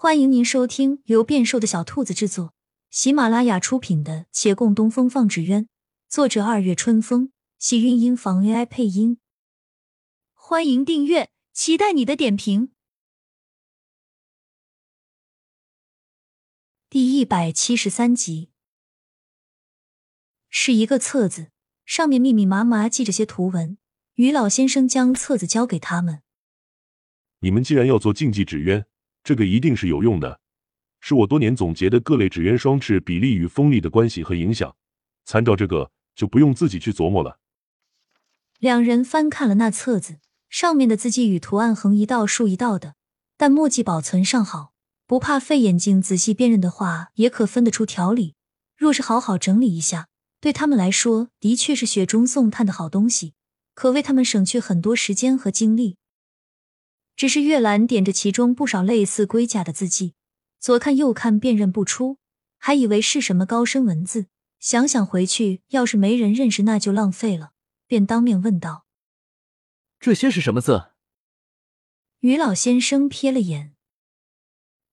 欢迎您收听由变瘦的小兔子制作、喜马拉雅出品的《且共东风放纸鸢》，作者二月春风，喜韵音房 AI 配音。欢迎订阅，期待你的点评。第一百七十三集是一个册子，上面密密麻麻记着些图文。于老先生将册子交给他们。你们既然要做竞技纸鸢。这个一定是有用的，是我多年总结的各类纸鸢双翅比例与风力的关系和影响。参照这个，就不用自己去琢磨了。两人翻看了那册子，上面的字迹与图案横一道竖一道的，但墨迹保存尚好，不怕费眼睛仔细辨认的话，也可分得出条理。若是好好整理一下，对他们来说，的确是雪中送炭的好东西，可为他们省去很多时间和精力。只是月兰点着其中不少类似龟甲的字迹，左看右看辨认不出，还以为是什么高深文字。想想回去，要是没人认识，那就浪费了，便当面问道：“这些是什么字？”于老先生瞥了眼：“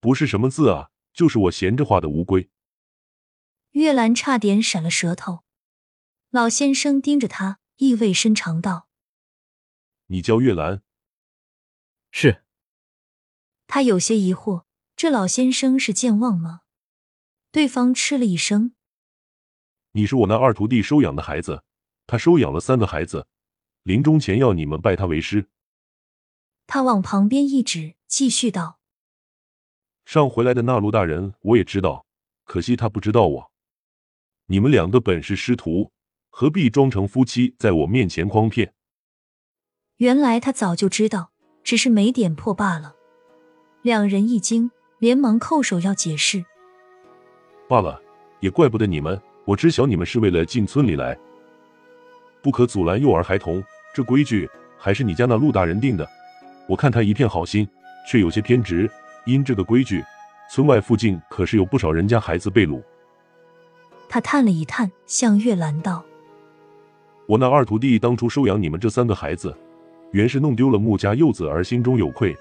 不是什么字啊，就是我闲着画的乌龟。”月兰差点闪了舌头。老先生盯着他，意味深长道：“你叫月兰。”是，他有些疑惑，这老先生是健忘吗？对方嗤了一声：“你是我那二徒弟收养的孩子，他收养了三个孩子，临终前要你们拜他为师。”他往旁边一指，继续道：“上回来的那陆大人我也知道，可惜他不知道我。你们两个本是师徒，何必装成夫妻，在我面前诓骗？”原来他早就知道。只是没点破罢了。两人一惊，连忙叩首要解释。罢了，也怪不得你们。我知晓你们是为了进村里来，不可阻拦幼儿孩童。这规矩还是你家那陆大人定的。我看他一片好心，却有些偏执。因这个规矩，村外附近可是有不少人家孩子被掳。他叹了一叹，向月兰道：“我那二徒弟当初收养你们这三个孩子。”原是弄丢了穆家幼子而心中有愧，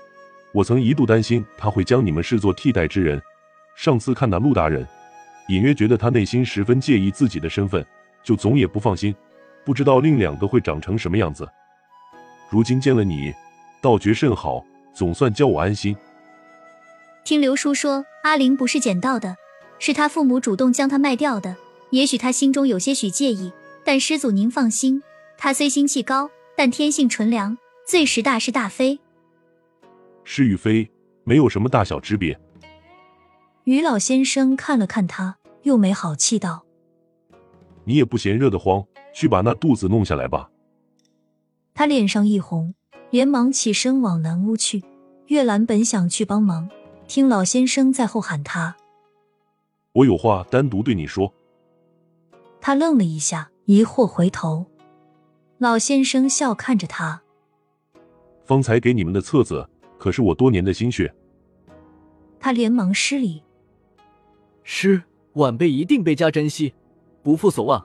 我曾一度担心他会将你们视作替代之人。上次看那陆大人，隐约觉得他内心十分介意自己的身份，就总也不放心，不知道另两个会长成什么样子。如今见了你，倒觉甚好，总算叫我安心。听刘叔说，阿玲不是捡到的，是他父母主动将他卖掉的。也许他心中有些许介意，但师祖您放心，他虽心气高，但天性纯良。最识大是大非，是与非没有什么大小之别。于老先生看了看他，又没好气道：“你也不嫌热得慌，去把那肚子弄下来吧。”他脸上一红，连忙起身往南屋去。月兰本想去帮忙，听老先生在后喊他：“我有话单独对你说。”他愣了一下，疑惑回头，老先生笑看着他。方才给你们的册子，可是我多年的心血。他连忙施礼：“师，晚辈一定倍加珍惜，不负所望。”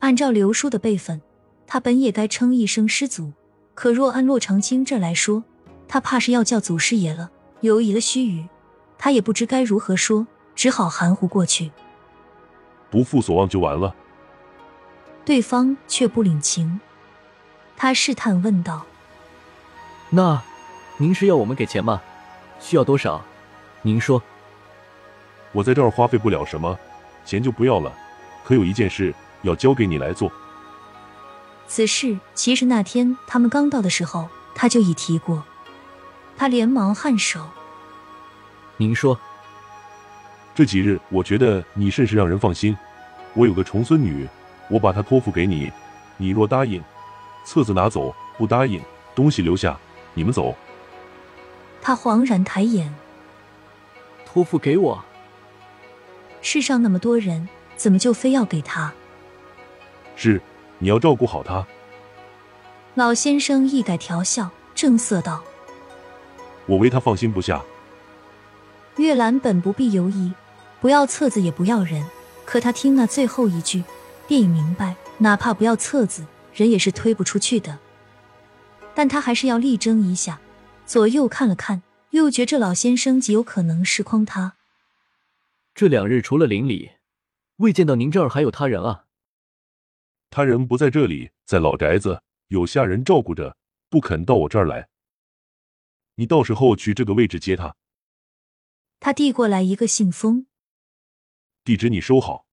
按照刘叔的辈分，他本也该称一声师祖，可若按洛长青这来说，他怕是要叫祖师爷了。犹疑了须臾，他也不知该如何说，只好含糊过去：“不负所望就完了。”对方却不领情，他试探问道。那，您是要我们给钱吗？需要多少？您说。我在这儿花费不了什么，钱就不要了。可有一件事要交给你来做。此事其实那天他们刚到的时候，他就已提过。他连忙颔首。您说。这几日我觉得你甚是让人放心。我有个重孙女，我把她托付给你。你若答应，册子拿走；不答应，东西留下。你们走。他恍然抬眼，托付给我。世上那么多人，怎么就非要给他？是，你要照顾好他。老先生一改调笑，正色道：“我为他放心不下。”月兰本不必犹疑，不要册子也不要人，可他听那最后一句，便已明白，哪怕不要册子，人也是推不出去的。但他还是要力争一下，左右看了看，又觉这老先生极有可能是诓他。这两日除了邻里，未见到您这儿还有他人啊？他人不在这里，在老宅子，有下人照顾着，不肯到我这儿来。你到时候去这个位置接他。他递过来一个信封，地址你收好。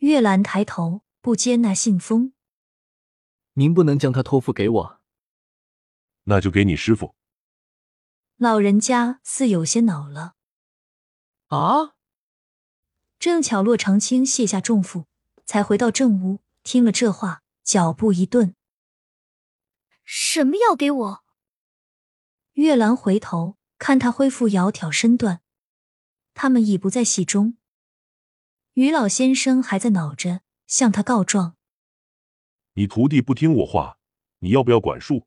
月兰抬头不接那信封，您不能将他托付给我。那就给你师傅。老人家似有些恼了。啊！正巧洛长青卸下重负，才回到正屋，听了这话，脚步一顿。什么要给我？月兰回头看他恢复窈窕身段，他们已不在戏中。于老先生还在恼着，向他告状：“你徒弟不听我话，你要不要管束？”